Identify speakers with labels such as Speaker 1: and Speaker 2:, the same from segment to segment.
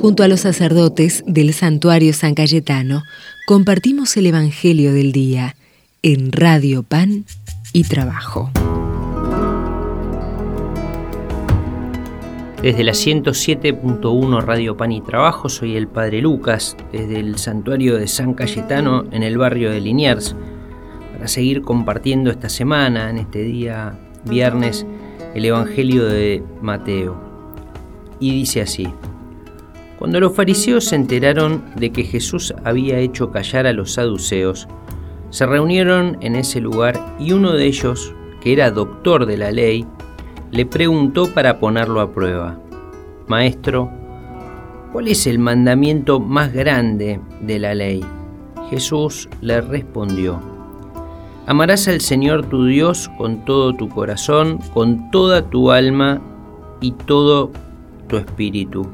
Speaker 1: Junto a los sacerdotes del santuario San Cayetano, compartimos el Evangelio del Día en Radio Pan y Trabajo.
Speaker 2: Desde la 107.1 Radio Pan y Trabajo soy el Padre Lucas, desde el santuario de San Cayetano en el barrio de Liniers, para seguir compartiendo esta semana, en este día viernes, el Evangelio de Mateo. Y dice así. Cuando los fariseos se enteraron de que Jesús había hecho callar a los saduceos, se reunieron en ese lugar y uno de ellos, que era doctor de la ley, le preguntó para ponerlo a prueba, Maestro, ¿cuál es el mandamiento más grande de la ley? Jesús le respondió, Amarás al Señor tu Dios con todo tu corazón, con toda tu alma y todo tu espíritu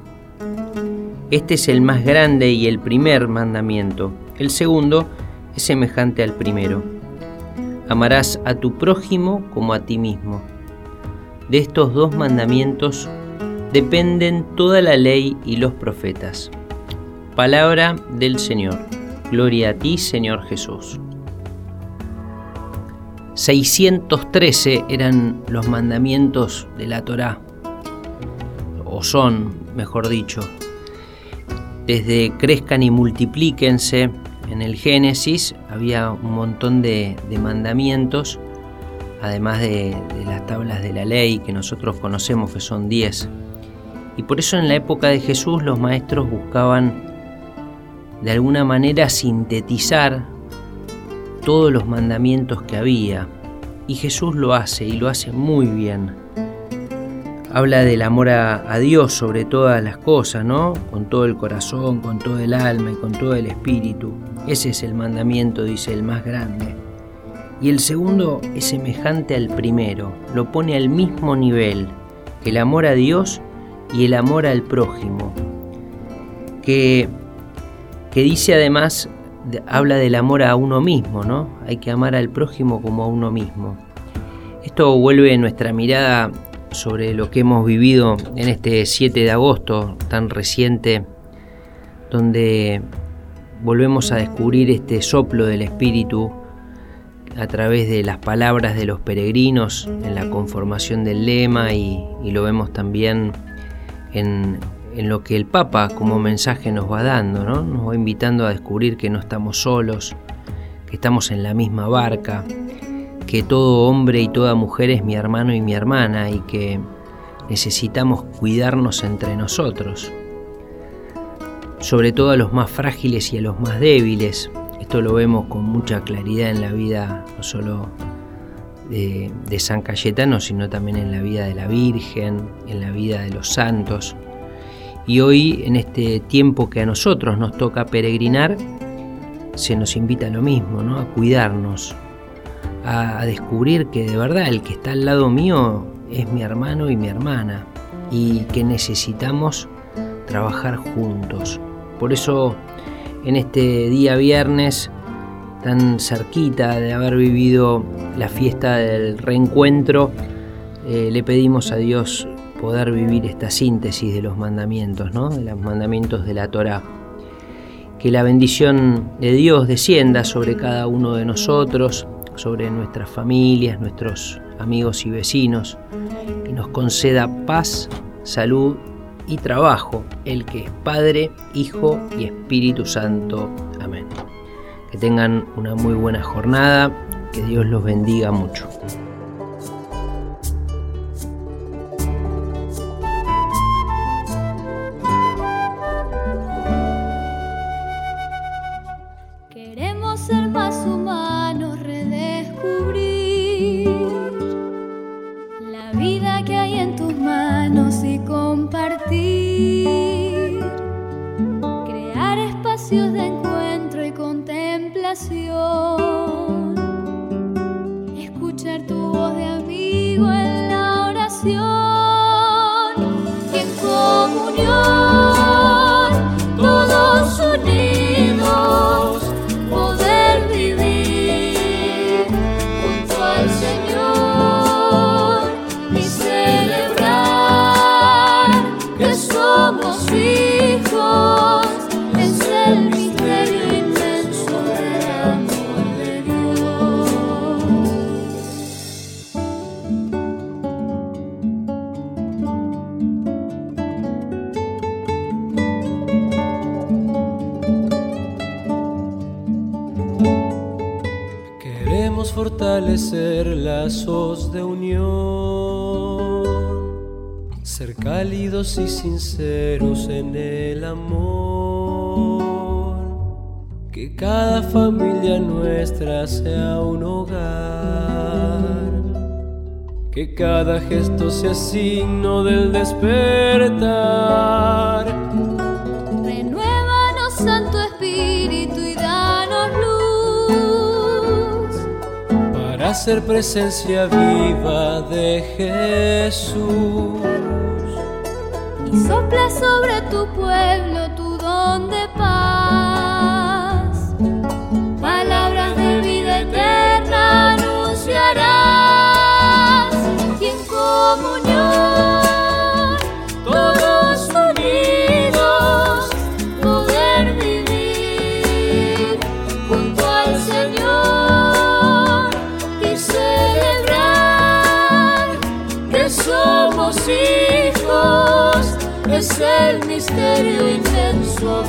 Speaker 2: este es el más grande y el primer mandamiento. El segundo es semejante al primero. Amarás a tu prójimo como a ti mismo. De estos dos mandamientos dependen toda la ley y los profetas. Palabra del Señor. Gloria a ti, Señor Jesús. 613 eran los mandamientos de la Torá, o son, mejor dicho, desde crezcan y multiplíquense en el Génesis había un montón de, mandamientos, además de, las tablas de la ley que nosotros conocemos que son 10. Y por eso en la época de Jesús los maestros buscaban de alguna manera sintetizar todos los mandamientos que había. Y Jesús lo hace y lo hace muy bien habla del amor a, Dios sobre todas las cosas, ¿no? Con todo el corazón, con todo el alma y con todo el espíritu. Ese es el mandamiento, dice el más grande. Y el segundo es semejante al primero, lo pone al mismo nivel, el amor a Dios y el amor al prójimo, que, que dice además, habla del amor a uno mismo, ¿no? Hay que amar al prójimo como a uno mismo. Esto vuelve nuestra mirada sobre lo que hemos vivido en este 7 de agosto tan reciente, donde volvemos a descubrir este soplo del Espíritu a través de las palabras de los peregrinos en la conformación del lema y, lo vemos también en, en, lo que el Papa como mensaje nos va dando, ¿no? nos va invitando a descubrir que no estamos solos, que estamos en la misma barca, que todo hombre y toda mujer es mi hermano y mi hermana y que necesitamos cuidarnos entre nosotros, sobre todo a los más frágiles y a los más débiles. Esto lo vemos con mucha claridad en la vida no solo de, de San Cayetano, sino también en la vida de la Virgen, en la vida de los santos. Y hoy, en este tiempo que a nosotros nos toca peregrinar, se nos invita a lo mismo, ¿no? a cuidarnos, a, descubrir que de verdad el que está al lado mío es mi hermano y mi hermana y que necesitamos trabajar juntos. Por eso en este día viernes tan cerquita de haber vivido la fiesta del reencuentro, eh, le pedimos a Dios poder vivir esta síntesis de los mandamientos, ¿no? de los mandamientos de la Torah. Que la bendición de Dios descienda sobre cada uno de nosotros, sobre nuestras familias, nuestros amigos y vecinos, y nos conceda paz, salud y trabajo, el que es Padre, Hijo y Espíritu Santo. Amén. Que tengan una muy buena jornada, que Dios los bendiga mucho.
Speaker 3: Escuchar tu voz de amigo en la oración. Y en comunión,
Speaker 4: fortalecer lazos de unión, ser cálidos y sinceros en el amor, que cada familia nuestra sea un hogar, que cada gesto sea signo del despertar. Ser presencia viva de Jesús.
Speaker 3: Y sopla sobre tu pueblo tu don de paz. Es el misterio inmenso.